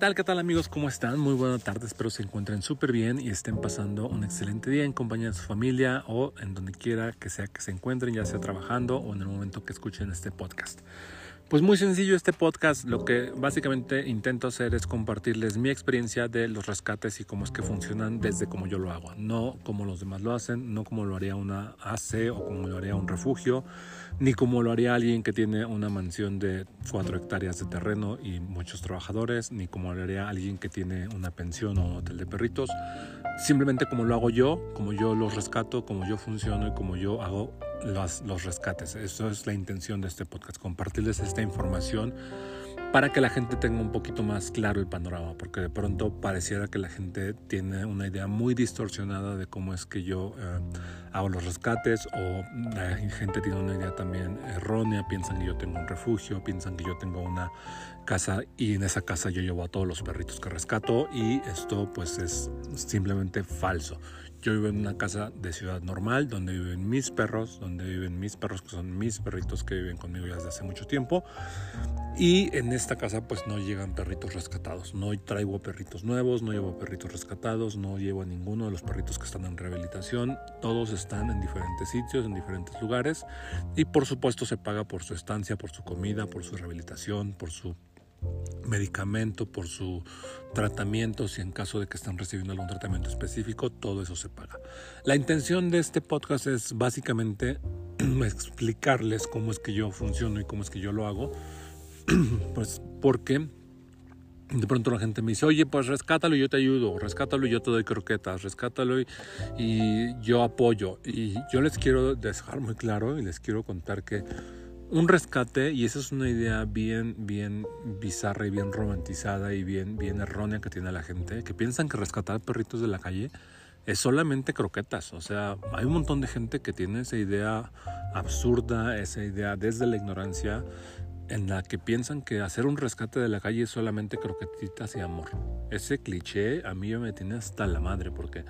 tal? ¿Qué tal amigos? ¿Cómo están? Muy buenas tardes, espero se encuentren súper bien y estén pasando un excelente día en compañía de su familia o en donde quiera que sea que se encuentren, ya sea trabajando o en el momento que escuchen este podcast. Pues muy sencillo este podcast, lo que básicamente intento hacer es compartirles mi experiencia de los rescates y cómo es que funcionan desde como yo lo hago, no como los demás lo hacen, no como lo haría una AC o como lo haría un refugio, ni como lo haría alguien que tiene una mansión de 4 hectáreas de terreno y muchos trabajadores, ni como lo haría alguien que tiene una pensión o un hotel de perritos, simplemente como lo hago yo, como yo los rescato, como yo funciono y como yo hago los, los rescates. Eso es la intención de este podcast, compartirles esta información para que la gente tenga un poquito más claro el panorama, porque de pronto pareciera que la gente tiene una idea muy distorsionada de cómo es que yo eh, hago los rescates o la gente tiene una idea también errónea, piensan que yo tengo un refugio, piensan que yo tengo una casa y en esa casa yo llevo a todos los perritos que rescato y esto pues es simplemente falso. Yo vivo en una casa de ciudad normal donde viven mis perros, donde viven mis perros que son mis perritos que viven conmigo ya desde hace mucho tiempo. Y en esta casa pues no llegan perritos rescatados. No traigo perritos nuevos, no llevo perritos rescatados, no llevo a ninguno de los perritos que están en rehabilitación. Todos están en diferentes sitios, en diferentes lugares. Y por supuesto se paga por su estancia, por su comida, por su rehabilitación, por su medicamento, por su tratamiento, si en caso de que están recibiendo algún tratamiento específico, todo eso se paga. La intención de este podcast es básicamente explicarles cómo es que yo funciono y cómo es que yo lo hago, pues porque de pronto la gente me dice, oye, pues rescátalo y yo te ayudo, rescátalo y yo te doy croquetas, rescátalo y, y yo apoyo. Y yo les quiero dejar muy claro y les quiero contar que un rescate, y esa es una idea bien, bien bizarra y bien romantizada y bien, bien errónea que tiene la gente, que piensan que rescatar perritos de la calle es solamente croquetas. O sea, hay un montón de gente que tiene esa idea absurda, esa idea desde la ignorancia, en la que piensan que hacer un rescate de la calle es solamente croquetitas y amor. Ese cliché a mí me tiene hasta la madre, porque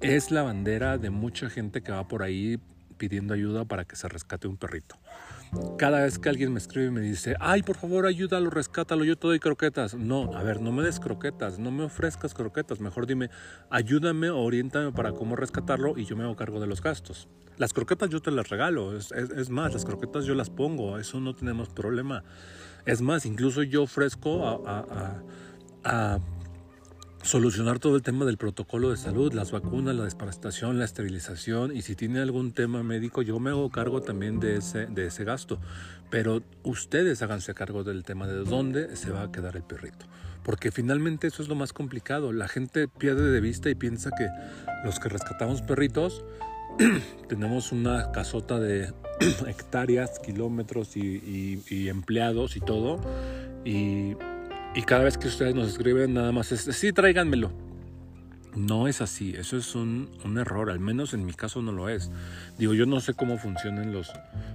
es la bandera de mucha gente que va por ahí pidiendo ayuda para que se rescate un perrito. Cada vez que alguien me escribe y me dice, ay, por favor, ayúdalo, rescátalo, yo te doy croquetas. No, a ver, no me des croquetas, no me ofrezcas croquetas. Mejor dime, ayúdame, oriéntame para cómo rescatarlo y yo me hago cargo de los gastos. Las croquetas yo te las regalo, es, más, las croquetas yo las pongo, eso no tenemos problema. Es más, incluso yo ofrezco a, a solucionar todo el tema del protocolo de salud, las vacunas, la desparasitación, la esterilización y si tiene algún tema médico yo me hago cargo también de ese, de ese gasto. Pero ustedes háganse cargo del tema de dónde se va a quedar el perrito. Porque finalmente eso es lo más complicado. La gente pierde de vista y piensa que los que rescatamos perritos tenemos una casota de hectáreas, kilómetros y, y empleados y todo. Y y cada vez que ustedes nos escriben, nada más es, sí, tráiganmelo. No es así, eso es un, error, al menos en mi caso no lo es. Digo, yo no sé cómo funcionan los,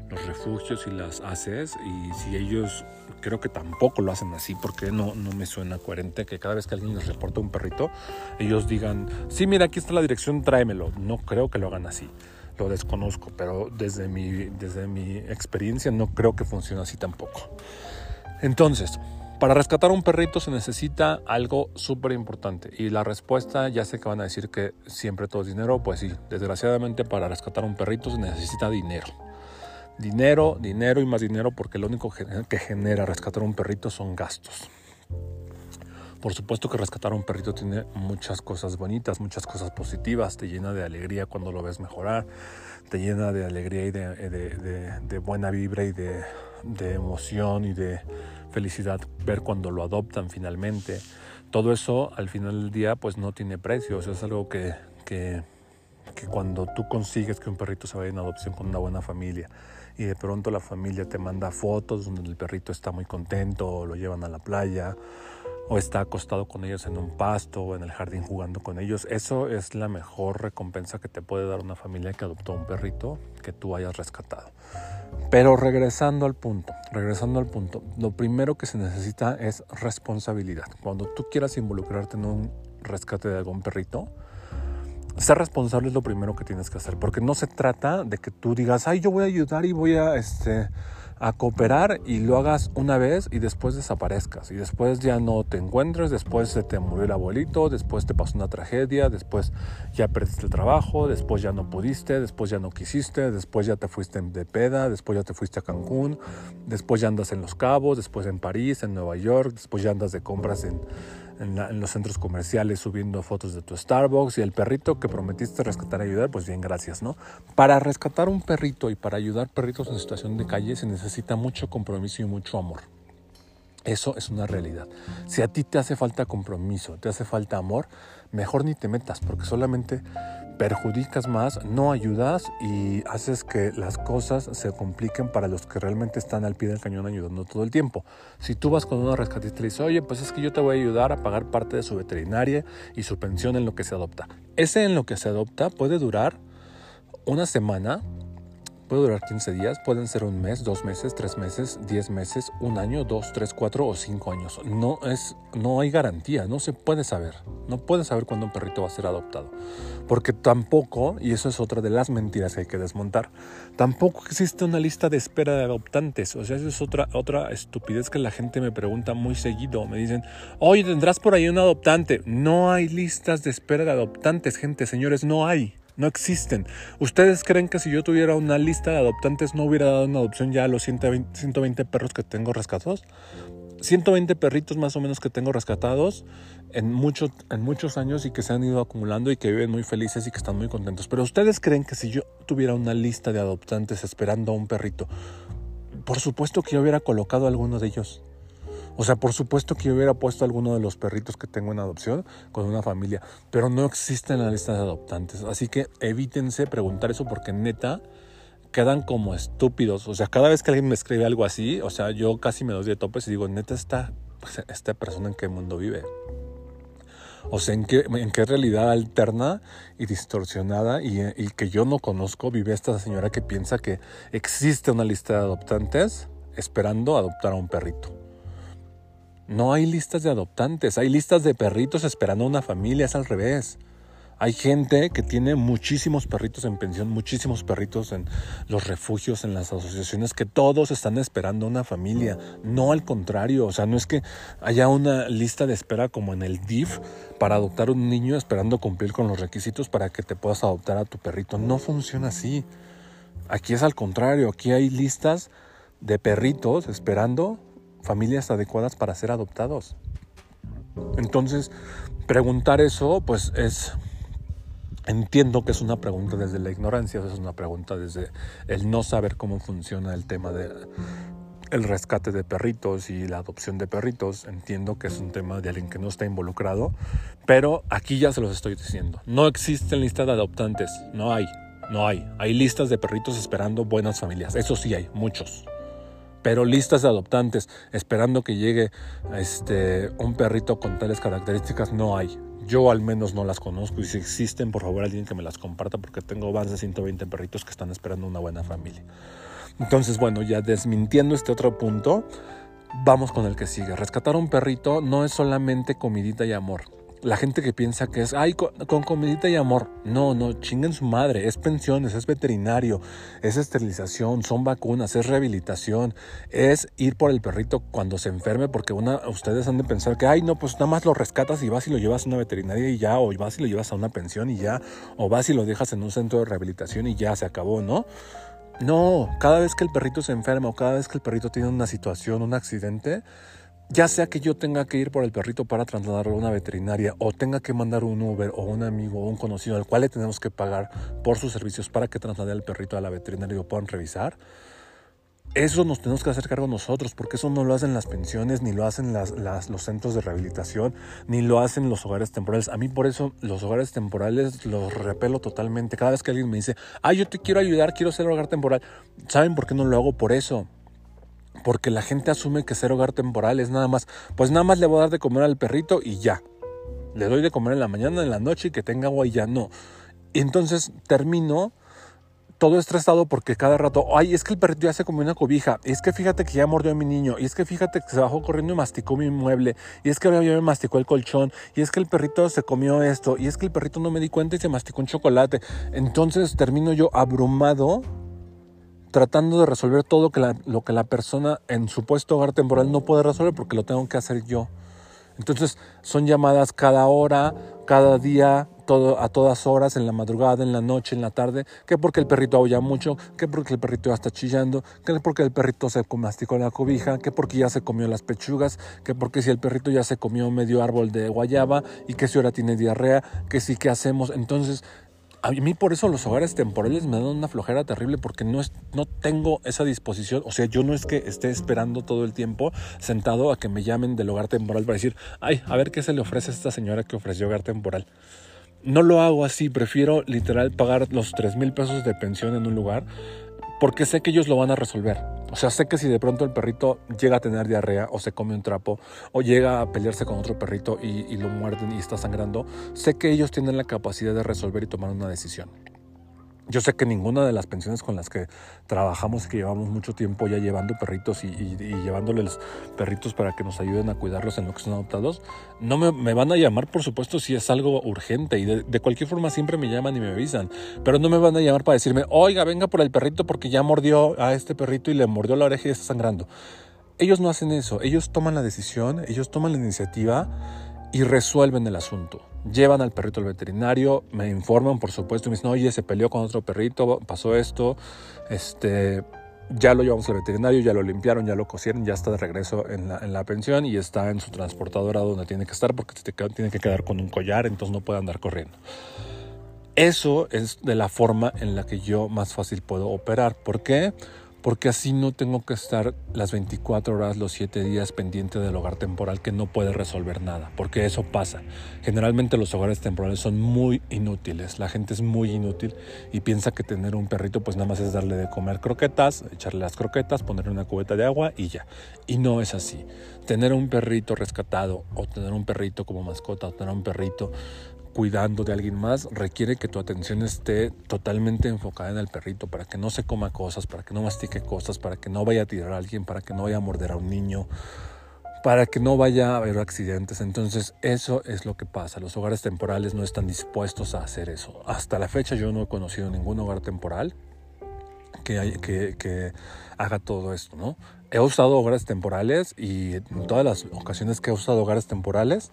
los refugios y las ACES y si ellos creo que tampoco lo hacen así porque no, no me suena coherente que cada vez que alguien les reporta un perrito, ellos digan, sí, mira, aquí está la dirección, tráemelo. No creo que lo hagan así, lo desconozco, pero desde mi, desde mi experiencia no creo que funcione así tampoco. Entonces, para rescatar un perrito se necesita algo súper importante y la respuesta ya sé que van a decir que siempre todo es dinero, pues sí, desgraciadamente para rescatar un perrito se necesita dinero. Dinero, dinero y más dinero porque lo único que genera rescatar un perrito son gastos. Por supuesto que rescatar un perrito tiene muchas cosas bonitas, muchas cosas positivas, te llena de alegría cuando lo ves mejorar, te llena de alegría y de, buena vibra y de, de emoción y de felicidad ver cuando lo adoptan finalmente. Todo eso al final del día pues no tiene precio, o sea, es algo que, que, cuando tú consigues que un perrito se vaya en adopción con una buena familia y de pronto la familia te manda fotos donde el perrito está muy contento lo llevan a la playa o está acostado con ellos en un pasto o en el jardín jugando con ellos. Eso es la mejor recompensa que te puede dar una familia que adoptó un perrito que tú hayas rescatado. Pero regresando al punto, regresando al punto, lo primero que se necesita es responsabilidad. Cuando tú quieras involucrarte en un rescate de algún perrito, ser responsable es lo primero que tienes que hacer, porque no se trata de que tú digas, ay, yo voy a ayudar y voy a, este, a cooperar y lo hagas una vez y después desaparezcas. Y después ya no te encuentres, después se te murió el abuelito, después te pasó una tragedia, después ya perdiste el trabajo, después ya no pudiste, después ya no quisiste, después ya te fuiste de peda, después ya te fuiste a Cancún, después ya andas en Los Cabos, después en París, en Nueva York, después ya andas de compras en en, los centros comerciales subiendo fotos de tu Starbucks y el perrito que prometiste rescatar y ayudar, pues bien, gracias, ¿no? Para rescatar un perrito y para ayudar perritos en situación de calle se necesita mucho compromiso y mucho amor. Eso es una realidad. Si a ti te hace falta compromiso, te hace falta amor, mejor ni te metas porque solamente perjudicas más, no ayudas y haces que las cosas se compliquen para los que realmente están al pie del cañón ayudando todo el tiempo. Si tú vas con una rescatista y le dices, oye, pues es que yo te voy a ayudar a pagar parte de su veterinaria y su pensión en lo que se adopta. Ese en lo que se adopta puede durar una semana, Puede durar 15 días, pueden ser un mes, dos meses, tres meses, diez meses, un año, dos, tres, cuatro o cinco años. No, es, no hay garantía, no se puede saber. No puedes saber cuándo un perrito va a ser adoptado. Porque tampoco, y eso es otra de las mentiras que hay que desmontar, tampoco existe una lista de espera de adoptantes. O sea, eso es otra, otra estupidez que la gente me pregunta muy seguido. Me dicen, oye, ¿tendrás por ahí un adoptante? No hay listas de espera de adoptantes, gente, señores, no hay no existen. ¿Ustedes creen que si yo tuviera una lista de adoptantes no hubiera dado una adopción ya a los 120, perros que tengo rescatados? 120 perritos más o menos que tengo rescatados en, en muchos años y que se han ido acumulando y que viven muy felices y que están muy contentos. Pero ustedes creen que si yo tuviera una lista de adoptantes esperando a un perrito, por supuesto que yo hubiera colocado a alguno de ellos. O sea, por supuesto que yo hubiera puesto alguno de los perritos que tengo en adopción con una familia, pero no existe en la lista de adoptantes. Así que evítense preguntar eso porque neta quedan como estúpidos. O sea, cada vez que alguien me escribe algo así, o sea, yo casi me doy de topes y digo, neta, esta, esta persona en qué mundo vive. O sea, ¿en qué, en qué realidad alterna y distorsionada y, y, que yo no conozco vive esta señora que piensa que existe una lista de adoptantes esperando adoptar a un perrito. No hay listas de adoptantes, hay listas de perritos esperando una familia, es al revés. Hay gente que tiene muchísimos perritos en pensión, muchísimos perritos en los refugios, en las asociaciones, que todos están esperando una familia. No al contrario, o sea, no es que haya una lista de espera como en el DIF para adoptar un niño esperando cumplir con los requisitos para que te puedas adoptar a tu perrito. No funciona así. Aquí es al contrario, aquí hay listas de perritos esperando familias adecuadas para ser adoptados. Entonces, preguntar eso, pues es, entiendo que es una pregunta desde la ignorancia, es una pregunta desde el no saber cómo funciona el tema de el rescate de perritos y la adopción de perritos. Entiendo que es un tema de alguien que no está involucrado, pero aquí ya se los estoy diciendo. No existen listas de adoptantes, no hay, no hay. Hay listas de perritos esperando buenas familias, eso sí hay, muchos pero listas de adoptantes esperando que llegue este, un perrito con tales características no hay. Yo al menos no las conozco y si existen, por favor alguien que me las comparta porque tengo más de 120 perritos que están esperando una buena familia. Entonces, bueno, ya desmintiendo este otro punto, vamos con el que sigue. Rescatar un perrito no es solamente comidita y amor la gente que piensa que es, ay, con, comidita y amor. No, no, chinguen su madre. Es pensiones, es veterinario, es esterilización, son vacunas, es rehabilitación, es ir por el perrito cuando se enferme, porque una, ustedes han de pensar que, ay, no, pues nada más lo rescatas y vas y lo llevas a una veterinaria y ya, o vas y lo llevas a una pensión y ya, o vas y lo dejas en un centro de rehabilitación y ya se acabó, ¿no? No, cada vez que el perrito se enferma o cada vez que el perrito tiene una situación, un accidente, ya sea que yo tenga que ir por el perrito para trasladarlo a una veterinaria o tenga que mandar un Uber o un amigo o un conocido al cual le tenemos que pagar por sus servicios para que traslade al perrito a la veterinaria y lo puedan revisar, eso nos tenemos que hacer cargo nosotros, porque eso no lo hacen las pensiones, ni lo hacen los centros de rehabilitación, ni lo hacen los hogares temporales. A mí por eso los hogares temporales los repelo totalmente. Cada vez que alguien me dice, ah, yo te quiero ayudar, quiero ser hogar temporal, ¿saben por qué no lo hago? Por eso porque la gente asume que ser hogar temporal es nada más, pues nada más le voy a dar de comer al perrito y ya. Le doy de comer en la mañana, en la noche y que tenga agua y ya no. Y entonces termino todo estresado porque cada rato, ay, es que el perrito ya se comió una cobija, y es que fíjate que ya mordió a mi niño, y es que fíjate que se bajó corriendo y masticó mi mueble, y es que ya me masticó el colchón, y es que el perrito se comió esto, y es que el perrito no me di cuenta y se masticó un chocolate. Entonces termino yo abrumado tratando de resolver todo lo que la persona en supuesto hogar temporal no puede resolver porque lo tengo que hacer yo. Entonces son llamadas cada hora, cada día, a todas horas, en la madrugada, en la noche, en la tarde, que porque el perrito aulla mucho, que porque el perrito ya está chillando, que porque el perrito se masticó la cobija, que porque ya se comió las pechugas, que porque si el perrito ya se comió medio árbol de guayaba y que si ahora tiene diarrea, que si qué hacemos. Entonces a mí por eso los hogares temporales me dan una flojera terrible porque no, es, no tengo esa disposición. O sea, yo no es que esté esperando todo el tiempo sentado a que me llamen del hogar temporal para decir, ay, a ver qué se le ofrece a esta señora que ofreció hogar temporal. No lo hago así, prefiero literal pagar los 3 mil pesos de pensión en un lugar porque sé que ellos lo van a resolver. O sea, sé que si de pronto el perrito llega a tener diarrea o se come un trapo o llega a pelearse con otro perrito y, y lo muerden y está sangrando, sé que ellos tienen la capacidad de resolver y tomar una decisión. Yo sé que ninguna de las pensiones con las que trabajamos, que llevamos mucho tiempo ya llevando perritos y, llevándoles perritos para que nos ayuden a cuidarlos en lo que son adoptados, no me, van a llamar, por supuesto, si es algo urgente. Y de, cualquier forma siempre me llaman y me avisan. Pero no me van a llamar para decirme, oiga, venga por el perrito porque ya mordió a este perrito y le mordió la oreja y está sangrando. Ellos no hacen eso. Ellos toman la decisión, ellos toman la iniciativa y resuelven el asunto. Llevan al perrito al veterinario, me informan, por supuesto, y me dicen, oye, se peleó con otro perrito, pasó esto, este, ya lo llevamos al veterinario, ya lo limpiaron, ya lo cosieron, ya está de regreso en la, en la pensión y está en su transportadora donde tiene que estar porque tiene que quedar con un collar, entonces no puede andar corriendo. Eso es de la forma en la que yo más fácil puedo operar. ¿Por qué? Porque así no tengo que estar las 24 horas, los 7 días pendiente del hogar temporal que no puede resolver nada, porque eso pasa. Generalmente los hogares temporales son muy inútiles, la gente es muy inútil y piensa que tener un perrito pues nada más es darle de comer croquetas, echarle las croquetas, ponerle una cubeta de agua y ya. Y no es así. Tener un perrito rescatado o tener un perrito como mascota o tener un perrito cuidando de alguien más requiere que tu atención esté totalmente enfocada en el perrito para que no se coma cosas, para que no mastique cosas, para que no vaya a tirar a alguien, para que no vaya a morder a un niño, para que no vaya a haber accidentes. Entonces eso es lo que pasa. Los hogares temporales no están dispuestos a hacer eso. Hasta la fecha yo no he conocido ningún hogar temporal que, haga todo esto, ¿no? He usado hogares temporales y en todas las ocasiones que he usado hogares temporales,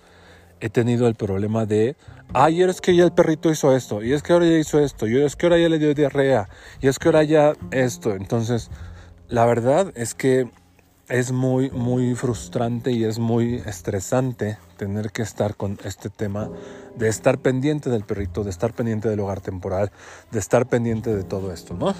he tenido el problema de, ay, es que ya el perrito hizo esto, y es que ahora ya hizo esto, y es que ahora ya le dio diarrea, y es que ahora ya esto. Entonces, la verdad es que es muy, muy frustrante y es muy estresante tener que estar con este tema de estar pendiente del perrito, de estar pendiente del hogar temporal, de estar pendiente de todo esto, ¿no?